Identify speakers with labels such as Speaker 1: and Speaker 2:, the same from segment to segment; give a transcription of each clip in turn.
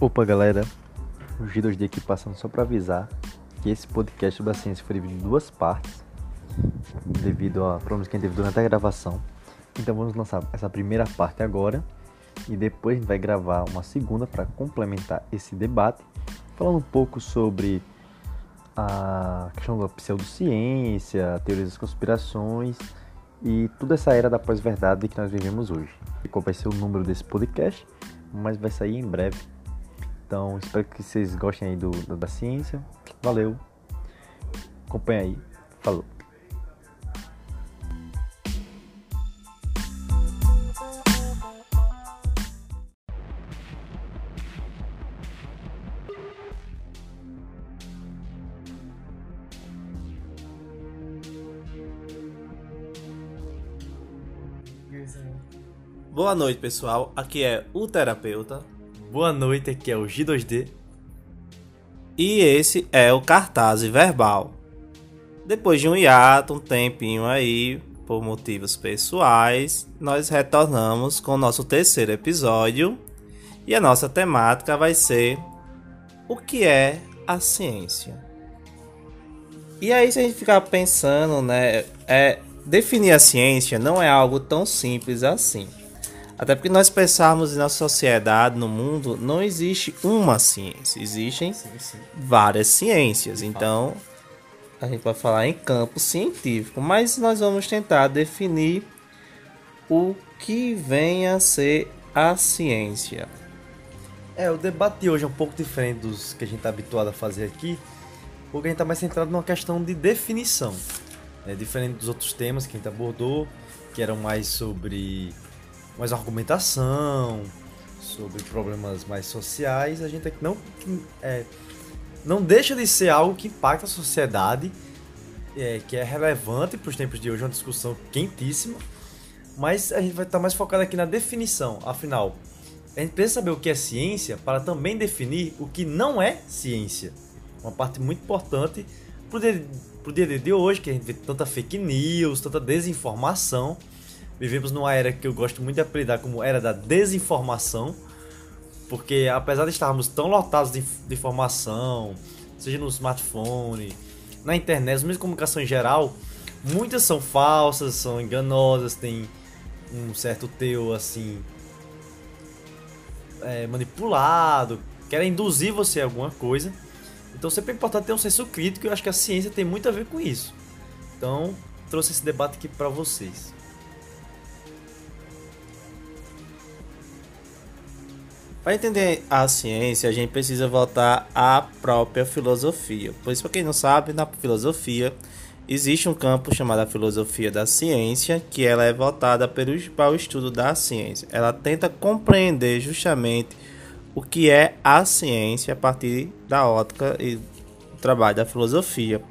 Speaker 1: Opa galera, o G2D aqui passando só para avisar que esse podcast sobre a ciência foi dividido em duas partes devido a problemas que a gente teve durante a gravação. Então vamos lançar essa primeira parte agora e depois a gente vai gravar uma segunda para complementar esse debate, falando um pouco sobre a questão da pseudociência, teorias das conspirações e toda essa era da pós-verdade que nós vivemos hoje. E qual vai ser o número desse podcast, mas vai sair em breve. Então espero que vocês gostem aí do, da ciência. Valeu. Acompanha aí. Falou.
Speaker 2: Boa noite, pessoal. Aqui é o terapeuta.
Speaker 3: Boa noite, aqui é o G2D.
Speaker 2: E esse é o cartaz verbal. Depois de um hiato, um tempinho aí, por motivos pessoais, nós retornamos com o nosso terceiro episódio. E a nossa temática vai ser o que é a ciência. E aí, se a gente ficar pensando, né, é, definir a ciência não é algo tão simples assim. Até porque nós pensarmos na sociedade, no mundo, não existe uma ciência, existem sim, sim. várias ciências. Então, a gente vai falar em campo científico, mas nós vamos tentar definir o que vem a ser a ciência.
Speaker 3: É, o debate de hoje é um pouco diferente dos que a gente está habituado a fazer aqui, porque a gente está mais centrado numa questão de definição. É diferente dos outros temas que a gente abordou, que eram mais sobre mais argumentação, sobre problemas mais sociais, a gente aqui não é, não deixa de ser algo que impacta a sociedade, é, que é relevante para os tempos de hoje, uma discussão quentíssima, mas a gente vai estar mais focado aqui na definição. Afinal, a gente precisa saber o que é ciência para também definir o que não é ciência. Uma parte muito importante para o dia, dia de hoje, que a gente vê tanta fake news, tanta desinformação vivemos numa era que eu gosto muito de apelidar como era da desinformação, porque apesar de estarmos tão lotados de, de informação, seja no smartphone, na internet, as meios comunicação em geral, muitas são falsas, são enganosas, tem um certo teu assim é, manipulado, querem induzir você a alguma coisa. Então sempre é importante ter um senso crítico e eu acho que a ciência tem muito a ver com isso. Então trouxe esse debate aqui para vocês.
Speaker 2: Para entender a ciência, a gente precisa voltar à própria filosofia. Pois, para quem não sabe, na filosofia existe um campo chamado filosofia da ciência, que ela é voltada para o estudo da ciência. Ela tenta compreender justamente o que é a ciência a partir da ótica e trabalho da filosofia.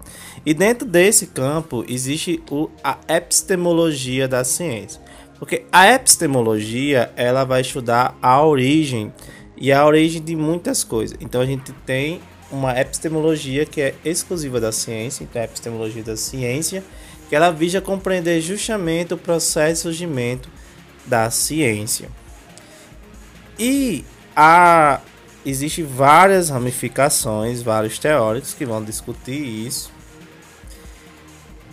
Speaker 2: E dentro desse campo existe a epistemologia da ciência. Porque a epistemologia, ela vai estudar a origem e a origem de muitas coisas. Então a gente tem uma epistemologia que é exclusiva da ciência, então a epistemologia da ciência, que ela visa compreender justamente o processo de surgimento da ciência. E a existe várias ramificações, vários teóricos que vão discutir isso.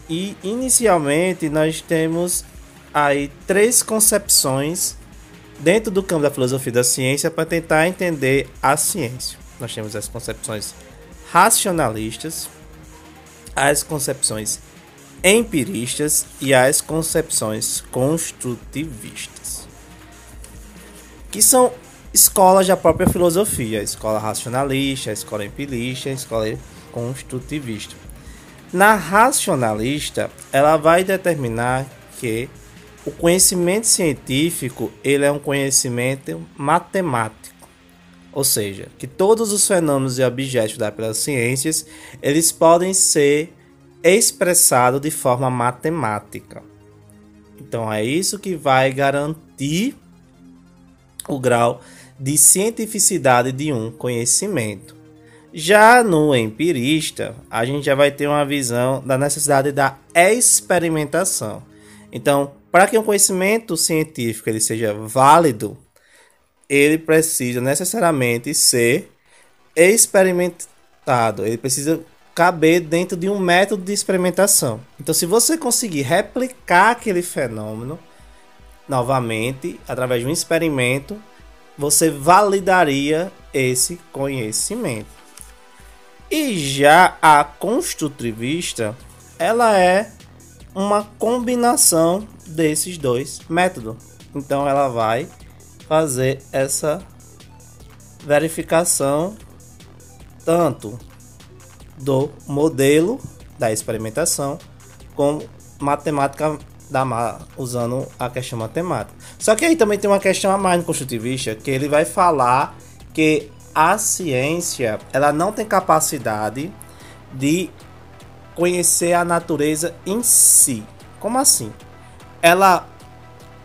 Speaker 2: E inicialmente nós temos aí três concepções dentro do campo da filosofia da ciência para tentar entender a ciência. Nós temos as concepções racionalistas, as concepções empiristas e as concepções construtivistas, que são escolas da própria filosofia, a escola racionalista, a escola empirista, a escola construtivista. Na racionalista, ela vai determinar que o conhecimento científico ele é um conhecimento matemático, ou seja, que todos os fenômenos e objetos dadas pelas ciências eles podem ser expressados de forma matemática. Então é isso que vai garantir o grau de cientificidade de um conhecimento. Já no empirista, a gente já vai ter uma visão da necessidade da experimentação. Então, para que um conhecimento científico ele seja válido, ele precisa necessariamente ser experimentado. Ele precisa caber dentro de um método de experimentação. Então, se você conseguir replicar aquele fenômeno novamente através de um experimento, você validaria esse conhecimento. E já a construtivista, ela é uma combinação desses dois métodos. Então ela vai fazer essa verificação tanto do modelo da experimentação como matemática da usando a questão matemática. Só que aí também tem uma questão a mais no construtivista que ele vai falar que a ciência ela não tem capacidade de conhecer a natureza em si. Como assim? Ela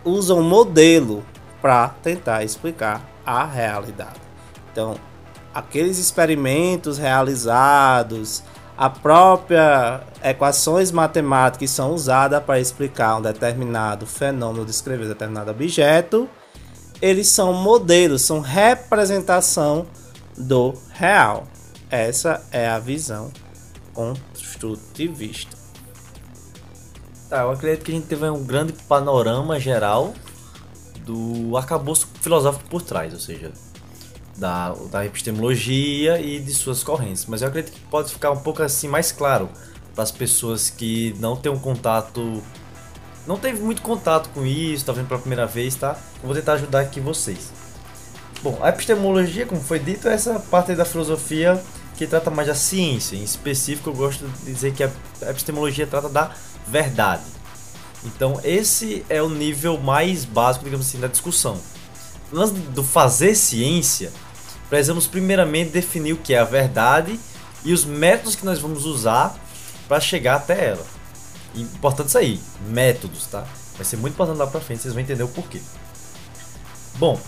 Speaker 2: usa um modelo para tentar explicar a realidade. Então, aqueles experimentos realizados, a própria equações matemáticas que são usadas para explicar um determinado fenômeno, descrever um determinado objeto, eles são modelos, são representação do real. Essa é a visão construtivista.
Speaker 3: Tá, eu acredito que a gente teve um grande panorama geral do arcabouço filosófico por trás, ou seja, da, da epistemologia e de suas correntes. Mas eu acredito que pode ficar um pouco assim mais claro para as pessoas que não têm um contato, não teve muito contato com isso, tá vendo pela primeira vez, tá? Eu vou tentar ajudar aqui vocês. Bom, a epistemologia, como foi dito, é essa parte da filosofia que trata mais da ciência. Em específico, eu gosto de dizer que a epistemologia trata da verdade. Então, esse é o nível mais básico, digamos assim, da discussão. Antes do fazer ciência, precisamos primeiramente definir o que é a verdade e os métodos que nós vamos usar para chegar até ela. Importante isso aí, métodos, tá? Vai ser muito importante lá para frente, vocês vão entender o porquê. Bom,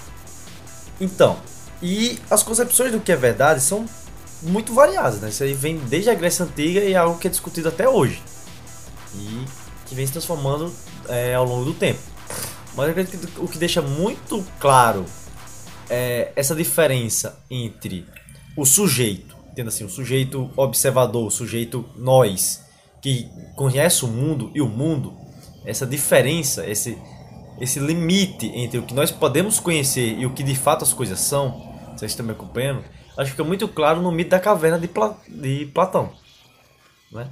Speaker 3: então, e as concepções do que é verdade são muito variadas, né? Isso aí vem desde a Grécia Antiga e é algo que é discutido até hoje. E que vem se transformando é, ao longo do tempo. Mas eu acredito que o que deixa muito claro é, essa diferença entre o sujeito, entenda assim, o sujeito observador, o sujeito nós, que conhece o mundo e o mundo, essa diferença, esse, esse limite entre o que nós podemos conhecer e o que de fato as coisas são, vocês estão me acompanhando, acho que fica muito claro no mito da caverna de, Pla, de Platão. Né?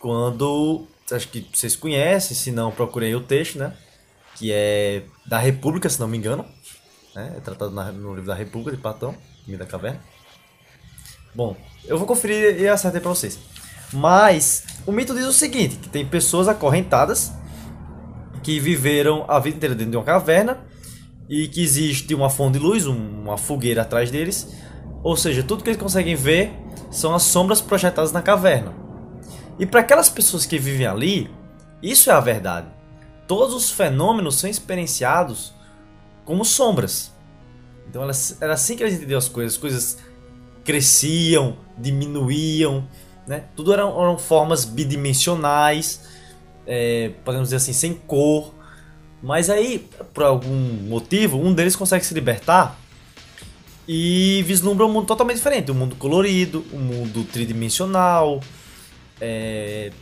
Speaker 3: Quando, acho que vocês conhecem, se não procurei o texto, né? que é da República, se não me engano, né? É tratado no livro da República de Platão, Mito da Caverna. Bom, eu vou conferir e acertei para vocês. Mas o mito diz o seguinte, que tem pessoas acorrentadas que viveram a vida inteira dentro de uma caverna e que existe uma fonte de luz, uma fogueira atrás deles. Ou seja, tudo que eles conseguem ver são as sombras projetadas na caverna. E para aquelas pessoas que vivem ali, isso é a verdade. Todos os fenômenos são experienciados como sombras. Então era assim que eles entendiam as coisas. As coisas cresciam, diminuíam, né? Tudo eram, eram formas bidimensionais, é, podemos dizer assim, sem cor. Mas aí, por algum motivo, um deles consegue se libertar e vislumbra um mundo totalmente diferente. Um mundo colorido, um mundo tridimensional. É,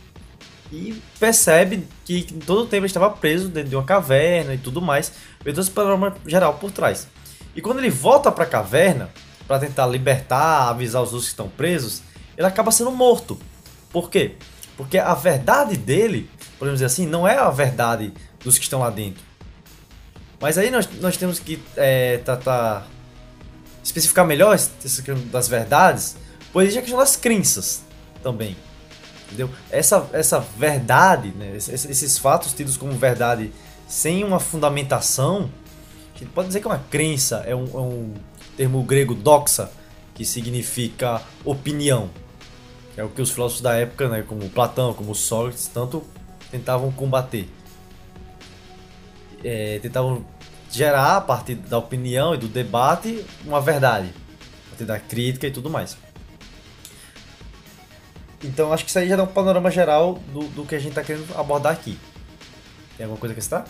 Speaker 3: e percebe que todo o tempo ele estava preso dentro de uma caverna e tudo mais, vendo esse panorama geral por trás. E quando ele volta para a caverna para tentar libertar, avisar os outros que estão presos, ele acaba sendo morto. Por quê? Porque a verdade dele, podemos dizer assim, não é a verdade dos que estão lá dentro. Mas aí nós, nós temos que é, tratar, especificar melhor essa questão das verdades, pois existe a questão das crenças também. Entendeu? Essa, essa verdade, né? esses, esses fatos tidos como verdade sem uma fundamentação, a gente pode dizer que é uma crença, é um, é um termo grego doxa, que significa opinião. É o que os filósofos da época, né, como Platão, como Sócrates, tanto tentavam combater. É, tentavam gerar, a partir da opinião e do debate, uma verdade. A partir da crítica e tudo mais. Então acho que isso aí já dá um panorama geral do, do que a gente está querendo abordar aqui. Tem alguma coisa que está?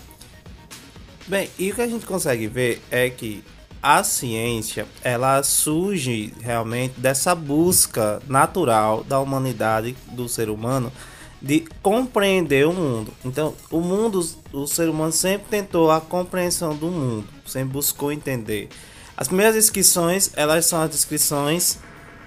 Speaker 2: Bem, e o que a gente consegue ver é que a ciência ela surge realmente dessa busca natural da humanidade, do ser humano, de compreender o mundo. Então, o mundo, o ser humano sempre tentou a compreensão do mundo, sempre buscou entender. As primeiras descrições, elas são as descrições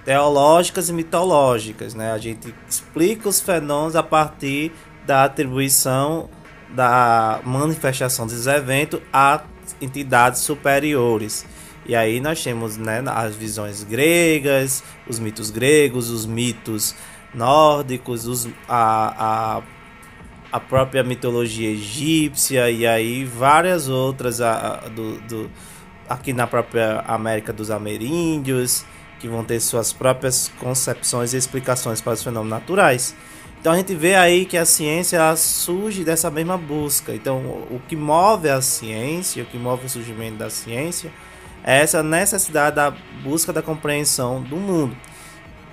Speaker 2: teológicas e mitológicas, né? A gente explica os fenômenos a partir da atribuição da manifestação desses eventos a entidades superiores. E aí nós temos né, as visões gregas, os mitos gregos, os mitos nórdicos, os, a, a, a própria mitologia egípcia e aí várias outras a, a, do, do, aqui na própria América dos Ameríndios, que vão ter suas próprias concepções e explicações para os fenômenos naturais. Então a gente vê aí que a ciência surge dessa mesma busca. Então o que move a ciência, o que move o surgimento da ciência, é essa necessidade da busca da compreensão do mundo.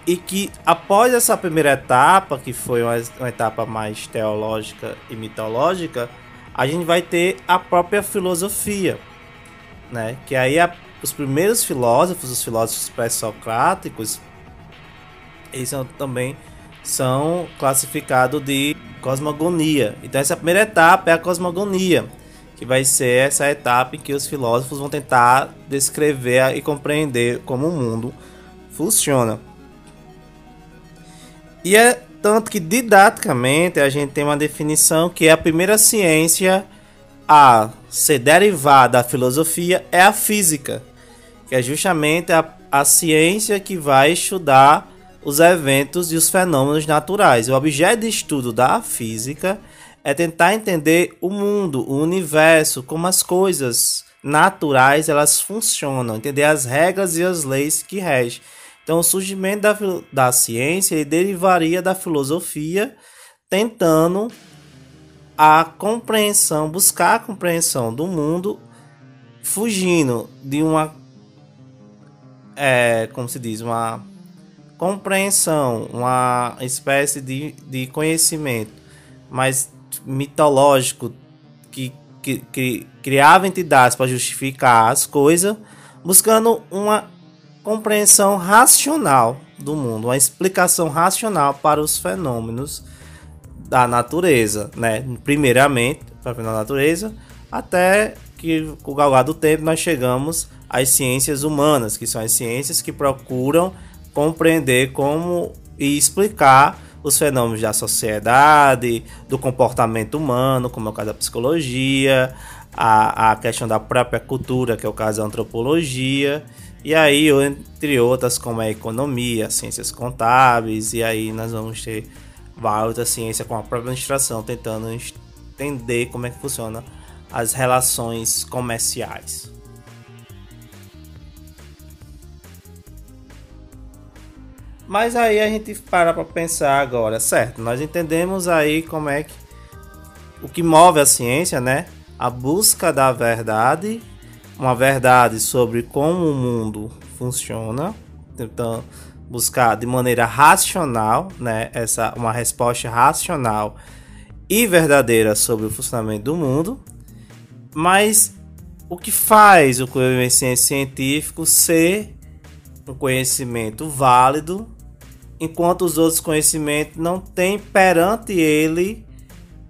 Speaker 2: E que após essa primeira etapa, que foi uma, uma etapa mais teológica e mitológica, a gente vai ter a própria filosofia, né? Que aí a, os primeiros filósofos, os filósofos pré-socráticos, eles são também são classificados de cosmogonia. Então essa primeira etapa é a cosmogonia, que vai ser essa etapa em que os filósofos vão tentar descrever e compreender como o mundo funciona. E é tanto que didaticamente a gente tem uma definição que é a primeira ciência a ser derivada da filosofia é a física, que é justamente a, a ciência que vai estudar os eventos e os fenômenos naturais. O objeto de estudo da física é tentar entender o mundo, o universo, como as coisas naturais elas funcionam, entender as regras e as leis que regem. Então, o surgimento da, da ciência ele derivaria da filosofia, tentando a compreensão, buscar a compreensão do mundo, fugindo de uma, é, como se diz, uma compreensão, uma espécie de, de conhecimento mais mitológico que, que, que criava entidades para justificar as coisas, buscando uma compreensão racional do mundo, uma explicação racional para os fenômenos da natureza, né? Primeiramente, para a natureza, até que com o galgar do tempo nós chegamos às ciências humanas, que são as ciências que procuram compreender como e explicar os fenômenos da sociedade, do comportamento humano, como é o caso da psicologia, a, a questão da própria cultura, que é o caso da antropologia, e aí, entre outras, como a economia, ciências contábeis, e aí nós vamos ter várias ciências com a própria administração, tentando entender como é que funciona as relações comerciais. Mas aí a gente para para pensar agora, certo? Nós entendemos aí como é que o que move a ciência, né? A busca da verdade, uma verdade sobre como o mundo funciona, tentando buscar de maneira racional, né? Essa uma resposta racional e verdadeira sobre o funcionamento do mundo. Mas o que faz o conhecimento científico ser um conhecimento válido enquanto os outros conhecimentos não têm perante ele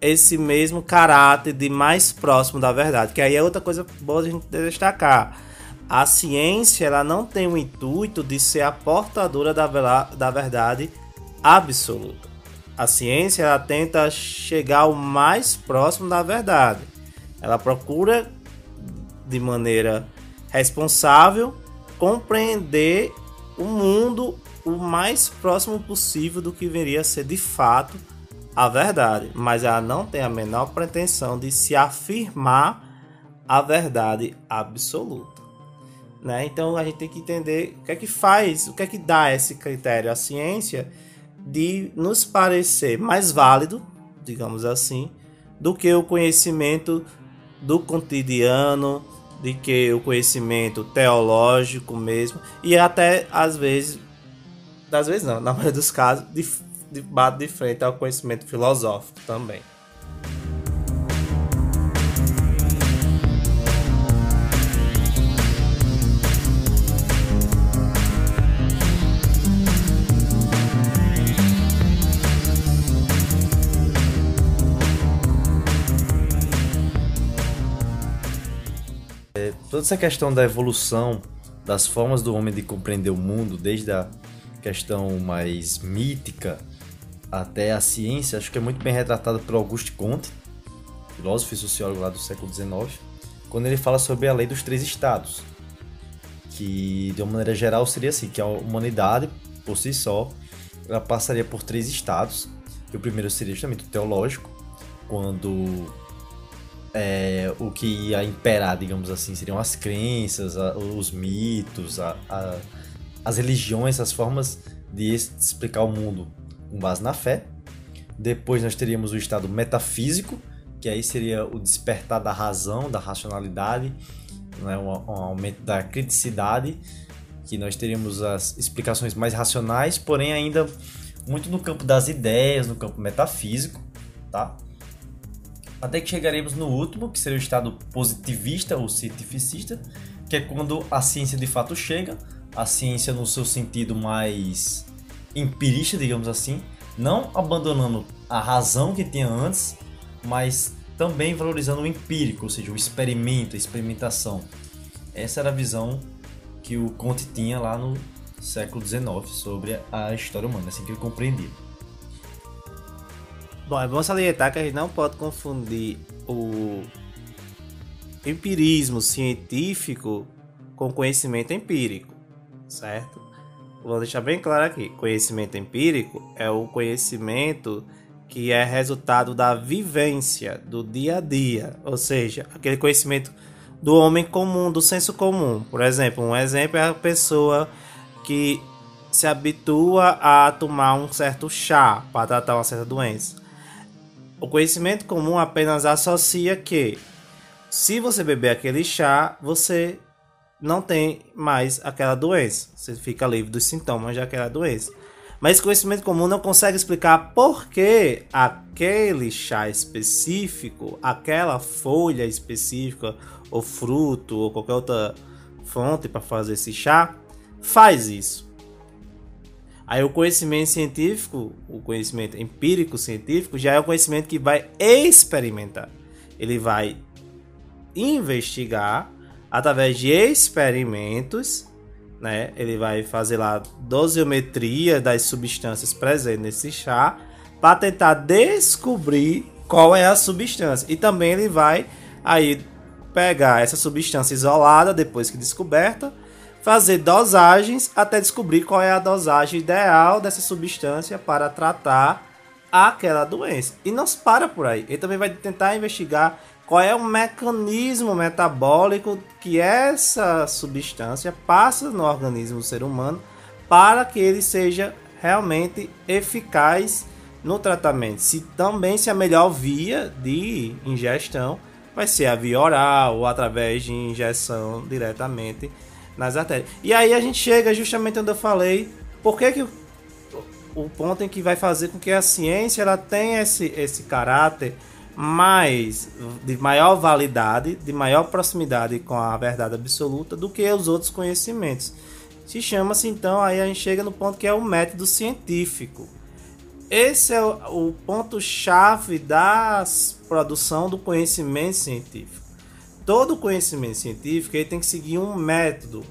Speaker 2: esse mesmo caráter de mais próximo da verdade. Que aí é outra coisa boa de a gente destacar. A ciência ela não tem o intuito de ser a portadora da, da verdade absoluta. A ciência ela tenta chegar o mais próximo da verdade. Ela procura de maneira responsável compreender o mundo o mais próximo possível do que viria a ser de fato a verdade, mas ela não tem a menor pretensão de se afirmar a verdade absoluta. Né? Então a gente tem que entender o que é que faz, o que é que dá esse critério à ciência de nos parecer mais válido, digamos assim, do que o conhecimento do cotidiano, de que o conhecimento teológico mesmo, e até às vezes das vezes não, na maioria dos casos, de, de, bate de frente ao conhecimento filosófico também.
Speaker 3: É, toda essa questão da evolução das formas do homem de compreender o mundo, desde a questão mais mítica até a ciência, acho que é muito bem retratado por Auguste Comte, filósofo e sociólogo lá do século XIX, quando ele fala sobre a lei dos três estados, que de uma maneira geral seria assim, que a humanidade por si só ela passaria por três estados, o primeiro seria justamente o teológico, quando é, o que ia imperar, digamos assim, seriam as crenças, os mitos, a, a, as religiões, as formas de explicar o mundo com base na fé. Depois nós teríamos o estado metafísico, que aí seria o despertar da razão, da racionalidade, né, um, um aumento da criticidade, que nós teríamos as explicações mais racionais, porém ainda muito no campo das ideias, no campo metafísico, tá? Até que chegaremos no último, que seria o estado positivista ou cientificista, que é quando a ciência de fato chega, a ciência no seu sentido mais empirista, digamos assim, não abandonando a razão que tinha antes, mas também valorizando o empírico, ou seja, o experimento, a experimentação. Essa era a visão que o Conte tinha lá no século XIX sobre a história humana, assim que ele compreendia.
Speaker 2: Bom, é bom salientar que a gente não pode confundir o empirismo científico com conhecimento empírico, certo? Vou deixar bem claro aqui: conhecimento empírico é o conhecimento que é resultado da vivência, do dia a dia, ou seja, aquele conhecimento do homem comum, do senso comum. Por exemplo, um exemplo é a pessoa que se habitua a tomar um certo chá para tratar uma certa doença. O conhecimento comum apenas associa que se você beber aquele chá, você não tem mais aquela doença. Você fica livre dos sintomas daquela doença. Mas conhecimento comum não consegue explicar por que aquele chá específico, aquela folha específica, ou fruto, ou qualquer outra fonte para fazer esse chá, faz isso. Aí o conhecimento científico, o conhecimento empírico científico, já é o conhecimento que vai experimentar. Ele vai investigar através de experimentos né? Ele vai fazer lá dosiometria das substâncias presentes nesse chá para tentar descobrir qual é a substância. E também ele vai aí pegar essa substância isolada depois que descoberta, fazer dosagens até descobrir qual é a dosagem ideal dessa substância para tratar aquela doença. E não se para por aí. Ele também vai tentar investigar qual é o mecanismo metabólico que essa substância passa no organismo do ser humano para que ele seja realmente eficaz no tratamento. Se também se a melhor via de ingestão vai ser a via oral ou através de injeção diretamente nas artérias. E aí a gente chega justamente onde eu falei, por que, que o, o ponto em que vai fazer com que a ciência ela tenha esse, esse caráter mais de maior validade, de maior proximidade com a verdade absoluta do que os outros conhecimentos. Se chama-se então, aí a gente chega no ponto que é o método científico. Esse é o, o ponto-chave da produção do conhecimento científico. Todo conhecimento científico ele tem que seguir um método,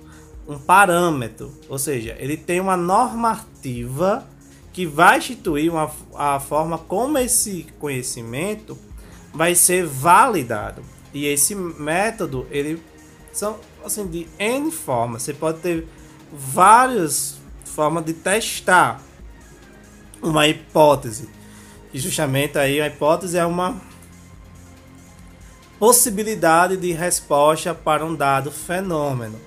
Speaker 2: um parâmetro, ou seja, ele tem uma normativa que vai instituir uma, a forma como esse conhecimento vai ser validado. E esse método, ele são assim de N formas. Você pode ter várias formas de testar uma hipótese. E justamente aí a hipótese é uma possibilidade de resposta para um dado fenômeno.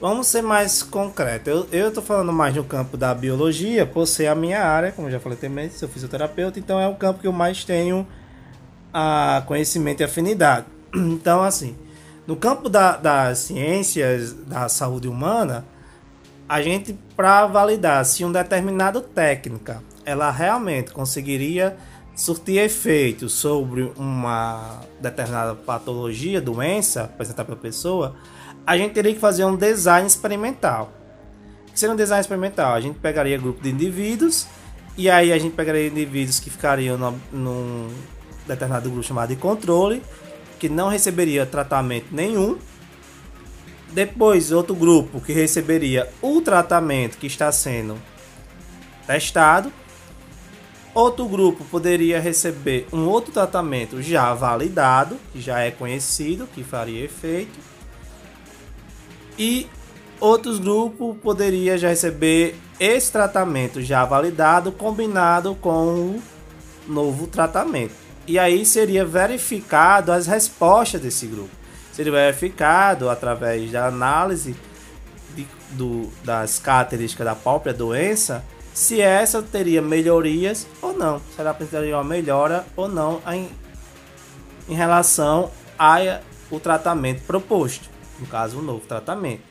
Speaker 2: Vamos ser mais concreto. Eu estou falando mais no campo da biologia, por ser a minha área, como já falei também, sou fisioterapeuta, então é o campo que eu mais tenho a conhecimento e afinidade. Então, assim, no campo da, das ciências da saúde humana, a gente, para validar se uma determinada técnica ela realmente conseguiria surtir efeito sobre uma determinada patologia, doença apresentada pela pessoa, a gente teria que fazer um design experimental. Que seria um design experimental? A gente pegaria grupo de indivíduos e aí a gente pegaria indivíduos que ficariam no, num determinado grupo chamado de controle, que não receberia tratamento nenhum, depois outro grupo que receberia o tratamento que está sendo testado. Outro grupo poderia receber um outro tratamento já validado, que já é conhecido, que faria efeito. E outros grupos poderia já receber esse tratamento já validado combinado com o novo tratamento. E aí seria verificado as respostas desse grupo. Seria verificado através da análise de, do, das características da própria doença se essa teria melhorias ou não. Se ela apresentaria uma melhora ou não em, em relação ao tratamento proposto. No caso, o novo tratamento.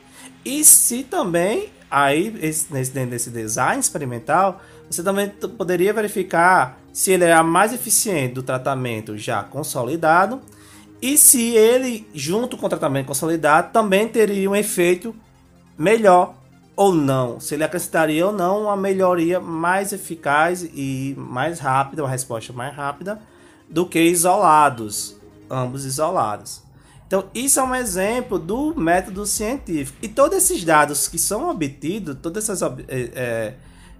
Speaker 2: E se também, aí, esse, nesse, dentro desse design experimental, você também poderia verificar se ele é mais eficiente do tratamento já consolidado e se ele, junto com o tratamento consolidado, também teria um efeito melhor ou não. Se ele acrescentaria ou não uma melhoria mais eficaz e mais rápida, uma resposta mais rápida do que isolados, ambos isolados. Então, isso é um exemplo do método científico. E todos esses dados que são obtidos, todos essas, é,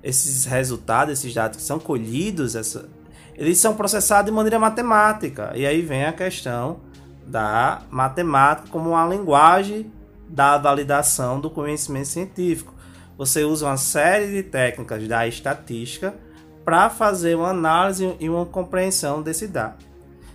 Speaker 2: esses resultados, esses dados que são colhidos, essa, eles são processados de maneira matemática. E aí vem a questão da matemática como uma linguagem da validação do conhecimento científico. Você usa uma série de técnicas da estatística para fazer uma análise e uma compreensão desse dado.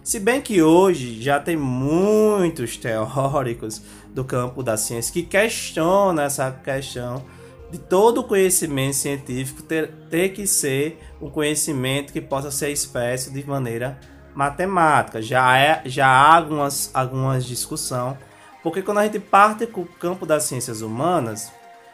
Speaker 2: Se bem que hoje já tem muitos teóricos do campo da ciência que questionam essa questão de todo conhecimento científico ter, ter que ser um conhecimento que possa ser expresso de maneira matemática. Já, é, já há algumas, algumas discussão, porque quando a gente parte com o campo das ciências humanas,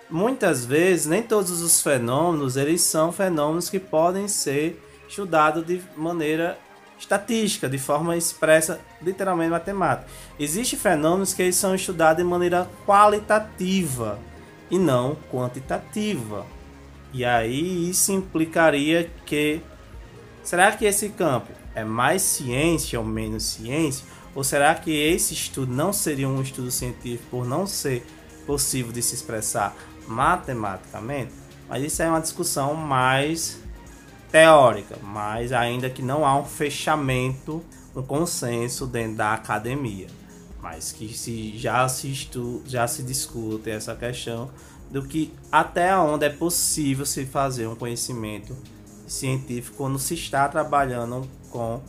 Speaker 2: muitas vezes nem todos os fenômenos eles são fenômenos que podem ser estudados de maneira estatística, de forma expressa, literalmente matemática. Existem fenômenos que eles são estudados de maneira qualitativa e não quantitativa. E aí isso implicaria que será que esse campo é mais ciência ou menos ciência? Ou será que esse estudo não seria um estudo científico por não ser possível de se expressar matematicamente? Mas isso é uma discussão mais teórica, mas ainda que não há um fechamento, um consenso dentro da academia, mas que se já se estu, já se discute essa questão do que até onde é possível se fazer um conhecimento científico quando se está trabalhando com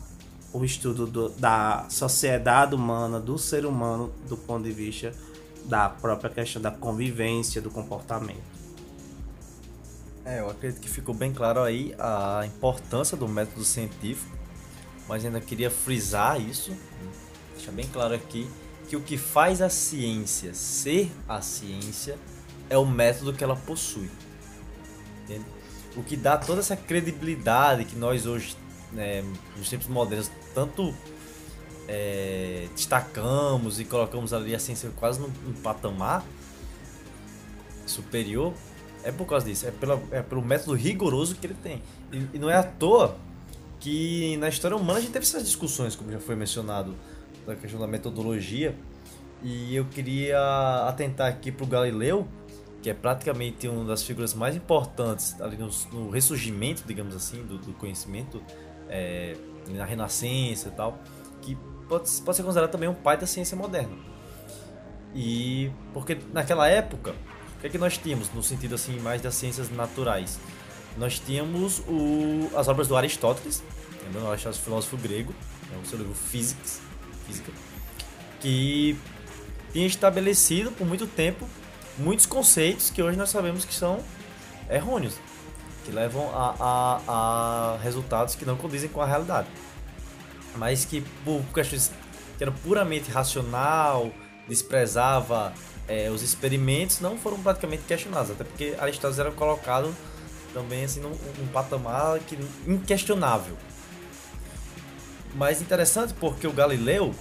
Speaker 2: o estudo do, da sociedade humana, do ser humano, do ponto de vista da própria questão da convivência, do comportamento.
Speaker 3: É, eu acredito que ficou bem claro aí a importância do método científico, mas ainda queria frisar isso, deixar bem claro aqui, que o que faz a ciência ser a ciência é o método que ela possui. Entende? O que dá toda essa credibilidade que nós hoje, né, nos tempos modernos, tanto é, destacamos e colocamos ali a ciência quase num, num patamar superior, é por causa disso, é, pela, é pelo método rigoroso que ele tem. E, e, não é à toa que na história humana a gente teve essas discussões, como já foi mencionado, da questão da metodologia. E eu queria atentar aqui para o Galileu, que é praticamente uma das figuras mais importantes ali no, no ressurgimento, digamos assim, do, do conhecimento, é, na Renascença e tal, que pode, pode ser considerado também um pai da ciência moderna. E porque naquela época o que é que nós tínhamos no sentido assim mais das ciências naturais? Nós tínhamos o, as obras do Aristóteles, lembrando Aristóteles, filósofo grego, é o seu livro Physics, Física, que tinha estabelecido por muito tempo muitos conceitos que hoje nós sabemos que são errôneos, que levam a, a, a resultados que não condizem com a realidade, mas que por questões que eram puramente racional, desprezava é, os experimentos não foram praticamente questionados, até porque Aristóteles era colocado também assim num, num patamar que, inquestionável. Mas interessante porque o Galileu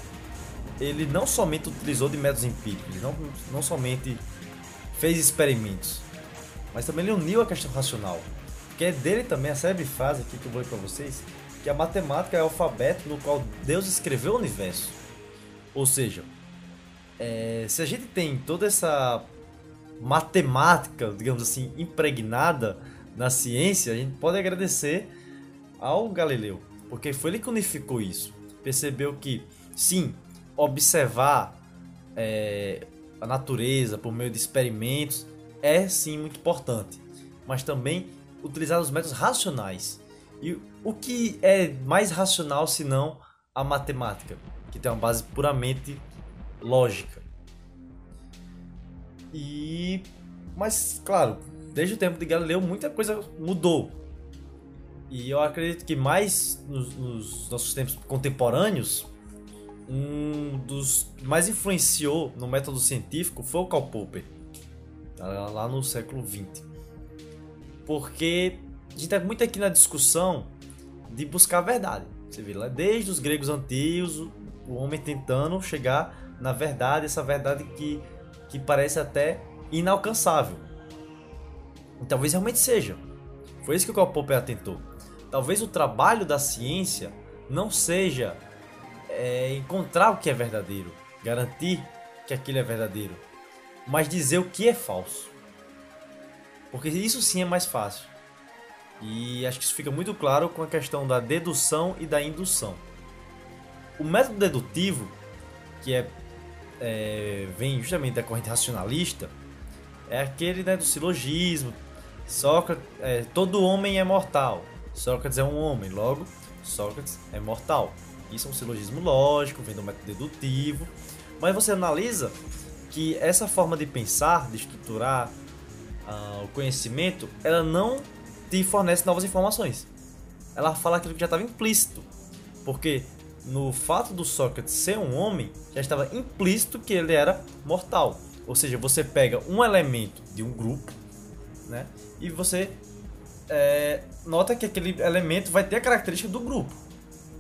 Speaker 3: ele não somente utilizou de métodos empíricos, não, não somente fez experimentos, mas também ele uniu a questão racional. Que é dele também a célebre frase aqui que eu vou ler para vocês, que a matemática é o alfabeto no qual Deus escreveu o universo. Ou seja, é, se a gente tem toda essa matemática, digamos assim, impregnada na ciência, a gente pode agradecer ao Galileu, porque foi ele que unificou isso. Percebeu que, sim, observar é, a natureza por meio de experimentos é sim muito importante, mas também utilizar os métodos racionais. E o que é mais racional se não a matemática, que tem uma base puramente lógica. E mas claro, desde o tempo de Galileu muita coisa mudou. E eu acredito que mais nos, nos nossos tempos contemporâneos, um dos mais influenciou no método científico foi o Karl Popper, lá no século 20. Porque a gente está muito aqui na discussão de buscar a verdade. Você vê lá, desde os gregos antigos, o homem tentando chegar na verdade, essa verdade que, que parece até inalcançável. E talvez realmente seja. Foi isso que o Karl Popper atentou. Talvez o trabalho da ciência não seja é, encontrar o que é verdadeiro, garantir que aquilo é verdadeiro, mas dizer o que é falso. Porque isso sim é mais fácil. E acho que isso fica muito claro com a questão da dedução e da indução. O método dedutivo, que é, é vem justamente da corrente racionalista, é aquele né, do silogismo. Sócrates, é, todo homem é mortal. Sócrates é um homem, logo Sócrates é mortal. Isso é um silogismo lógico, vem do método dedutivo. Mas você analisa que essa forma de pensar, de estruturar uh, o conhecimento, ela não te fornece novas informações. Ela fala aquilo que já estava implícito. Porque no fato do Sócrates ser um homem, já estava implícito que ele era mortal. Ou seja, você pega um elemento de um grupo, né? E você é, nota que aquele elemento vai ter a característica do grupo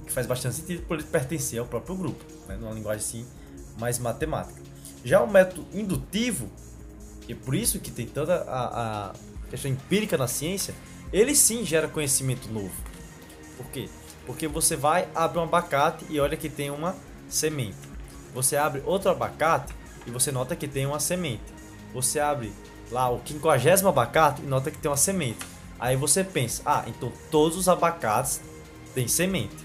Speaker 3: que faz bastante sentido por ele pertencer ao próprio grupo, né, numa linguagem assim mais matemática. Já o método indutivo, e por isso que tem toda a, a questão empírica na ciência, ele sim gera conhecimento novo. Por quê? Porque você vai, abre um abacate e olha que tem uma semente. Você abre outro abacate e você nota que tem uma semente. Você abre lá o quinquagésimo abacate e nota que tem uma semente. Aí você pensa, ah, então todos os abacates têm semente.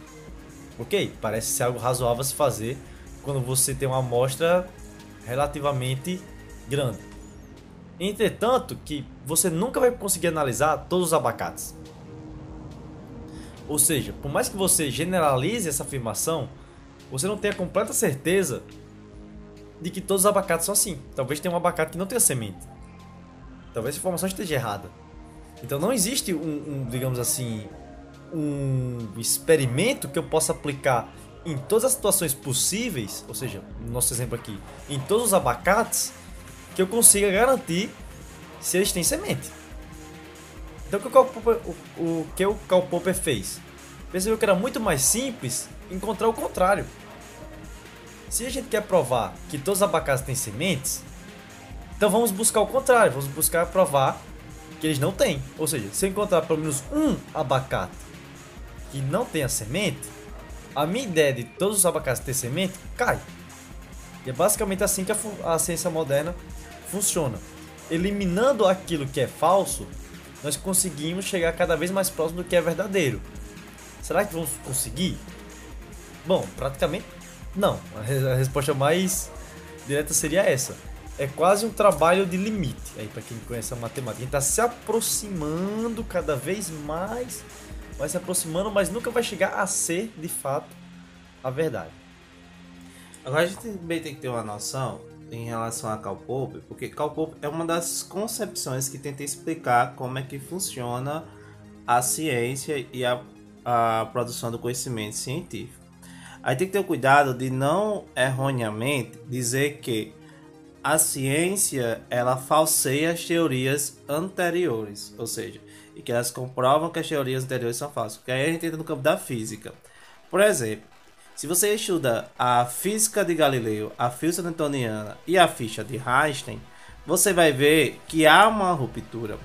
Speaker 3: Ok, parece ser algo razoável a se fazer quando você tem uma amostra relativamente grande. Entretanto, que você nunca vai conseguir analisar todos os abacates. Ou seja, por mais que você generalize essa afirmação, você não tenha completa certeza de que todos os abacates são assim. Talvez tenha um abacate que não tenha semente. Talvez a informação esteja errada. Então não existe um, um digamos assim, um experimento que eu possa aplicar em todas as situações possíveis, ou seja, no nosso exemplo aqui, em todos os abacates, que eu consiga garantir se eles têm semente. Então o que o, Popper, o, o, que o Karl Popper fez? Percebeu que era muito mais simples encontrar o contrário. Se a gente quer provar que todos os abacates têm sementes, então vamos buscar o contrário, vamos buscar provar que eles não têm. Ou seja, se eu encontrar pelo menos um abacate que não tem a semente, a minha ideia de todos os abacates ter semente cai. E é basicamente assim que a, a ciência moderna funciona. Eliminando aquilo que é falso, nós conseguimos chegar cada vez mais próximo do que é verdadeiro. Será que vamos conseguir? Bom, praticamente não. A resposta mais direta seria essa. É quase um trabalho de limite aí para quem conhece a matemática. A gente está se aproximando cada vez mais vai se aproximando, mas nunca vai chegar a ser de fato a verdade.
Speaker 2: Agora a gente também tem que ter uma noção em relação a Karl Popper, porque Karl Popper é uma das concepções que tenta explicar como é que funciona a ciência e a, a produção do conhecimento científico. Aí tem que ter cuidado de não erroneamente dizer que a ciência ela falseia as teorias anteriores, ou seja, e que elas comprovam que as teorias anteriores são falsas. Porque aí a gente entra no campo da física. Por exemplo, se você estuda a física de Galileu, a física newtoniana e a ficha de Einstein, você vai ver que há uma ruptura.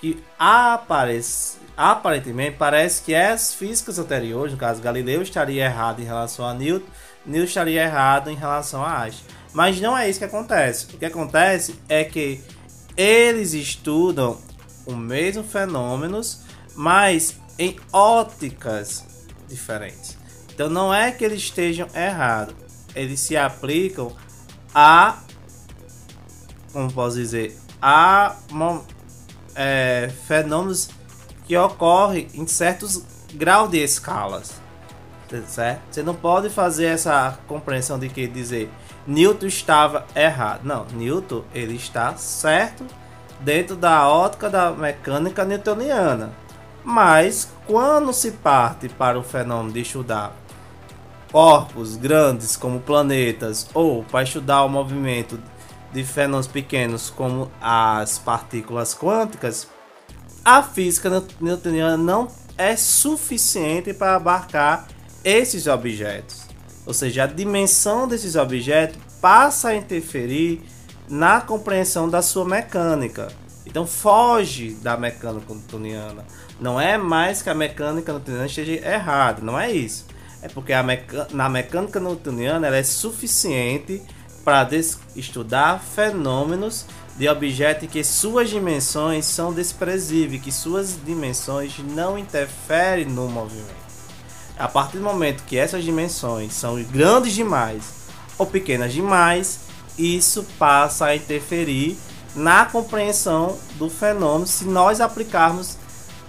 Speaker 2: Que aparece, aparentemente parece que as físicas anteriores, no caso Galileu estaria errado em relação a Newton, Newton estaria errado em relação a Einstein. Mas não é isso que acontece. O que acontece é que eles estudam o mesmo fenômenos, mas em óticas diferentes. Então não é que eles estejam errados, eles se aplicam a, como posso dizer, a é, fenômenos que ocorrem em certos graus de escalas, certo? Você não pode fazer essa compreensão de que dizer Newton estava errado. Não, Newton ele está certo dentro da ótica da mecânica newtoniana. Mas quando se parte para o fenômeno de estudar corpos grandes como planetas ou para estudar o movimento de fenômenos pequenos como as partículas quânticas, a física newtoniana não é suficiente para abarcar esses objetos. Ou seja, a dimensão desses objetos passa a interferir na compreensão da sua mecânica. Então foge da mecânica newtoniana. Não é mais que a mecânica newtoniana esteja errada, não é isso. É porque a meca... na mecânica newtoniana ela é suficiente para estudar fenômenos de objetos que suas dimensões são desprezíveis, que suas dimensões não interferem no movimento. A partir do momento que essas dimensões são grandes demais ou pequenas demais, isso passa a interferir na compreensão do fenômeno se nós aplicarmos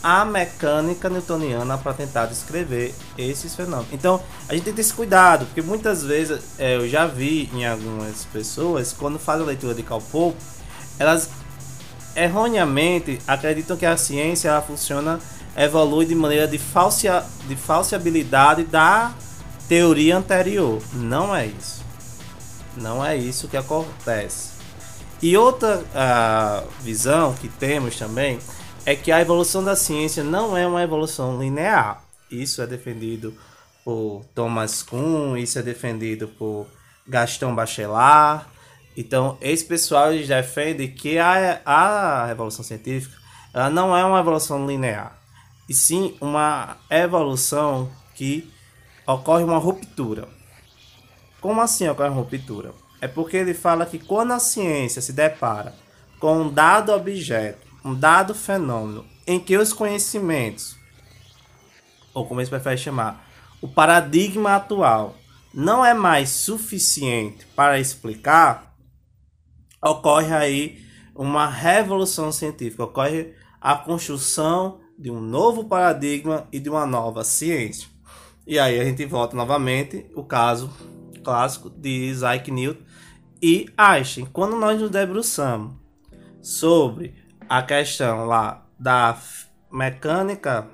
Speaker 2: a mecânica newtoniana para tentar descrever esses fenômenos. Então, a gente tem que ter esse cuidado, porque muitas vezes é, eu já vi em algumas pessoas, quando fazem a leitura de Popper, elas erroneamente acreditam que a ciência ela funciona, evolui de maneira de, falsia, de falsibilidade da teoria anterior. Não é isso. Não é isso que acontece. E outra uh, visão que temos também é que a evolução da ciência não é uma evolução linear. Isso é defendido por Thomas Kuhn, isso é defendido por Gaston Bachelard. Então, esse pessoal defende que a, a evolução científica ela não é uma evolução linear, e sim uma evolução que ocorre uma ruptura. Como assim ocorre uma ruptura? É porque ele fala que quando a ciência se depara com um dado objeto um dado fenômeno em que os conhecimentos, ou como eles preferem chamar, o paradigma atual, não é mais suficiente para explicar, ocorre aí uma revolução científica, ocorre a construção de um novo paradigma e de uma nova ciência. E aí a gente volta novamente o caso clássico de Isaac Newton e Einstein. Quando nós nos debruçamos sobre a questão lá da mecânica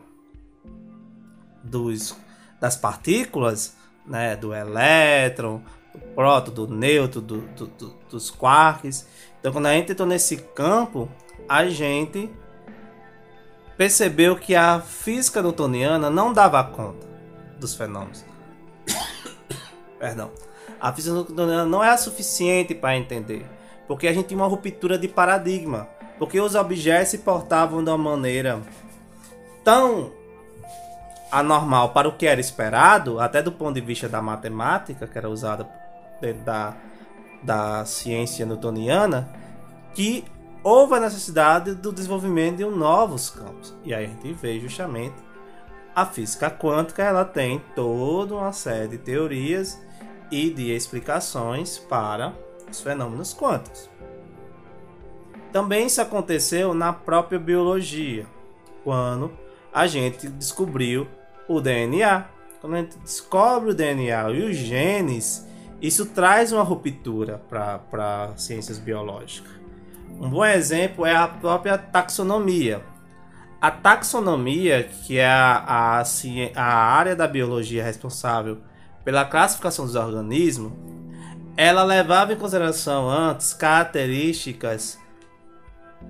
Speaker 2: dos, das partículas, né, do elétron, do próton, do nêutron, do, do, do, dos quarks. Então, quando a gente entrou nesse campo, a gente percebeu que a física newtoniana não dava conta dos fenômenos. Perdão. A física newtoniana não é suficiente para entender, porque a gente tinha uma ruptura de paradigma porque os objetos se portavam de uma maneira tão anormal para o que era esperado, até do ponto de vista da matemática, que era usada dentro da, da ciência newtoniana, que houve a necessidade do desenvolvimento de novos campos. E aí a gente vê justamente a física quântica, ela tem toda uma série de teorias e de explicações para os fenômenos quânticos. Também isso aconteceu na própria biologia, quando a gente descobriu o DNA. Quando a gente descobre o DNA e os genes, isso traz uma ruptura para ciências biológicas. Um bom exemplo é a própria taxonomia. A taxonomia, que é a, a, a área da biologia responsável pela classificação dos organismos, ela levava em consideração antes características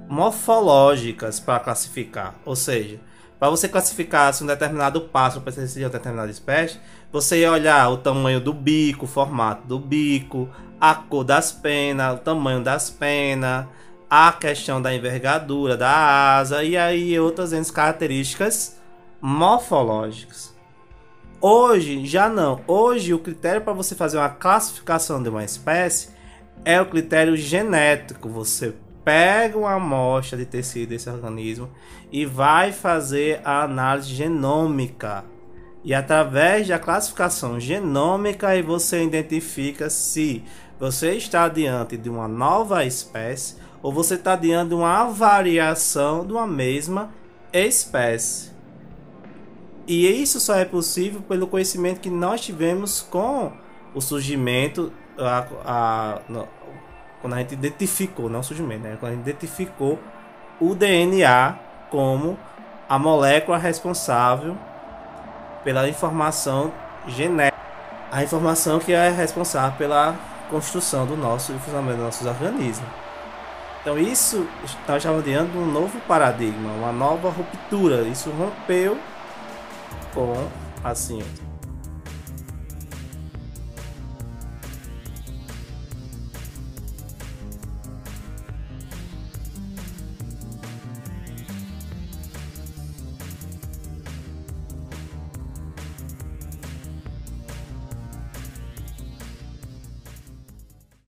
Speaker 2: morfológicas para classificar. Ou seja, para você classificar se um determinado pássaro pertencia a uma determinada espécie, você ia olhar o tamanho do bico, o formato do bico, a cor das penas, o tamanho das penas, a questão da envergadura da asa e aí outras características morfológicas. Hoje já não. Hoje o critério para você fazer uma classificação de uma espécie é o critério genético. Você pega uma amostra de tecido desse organismo e vai fazer a análise genômica. E através da classificação genômica você identifica se você está diante de uma nova espécie ou você está diante de uma variação de uma mesma espécie. E isso só é possível pelo conhecimento que nós tivemos com o surgimento, a, a, quando a gente identificou, não o surgimento, né? quando a gente identificou o DNA como a molécula responsável pela informação genética, a informação que é responsável pela construção do nosso e funcionamento dos nossos organismos. Então isso estamos diante de um novo paradigma, uma nova ruptura. Isso rompeu com a ciência.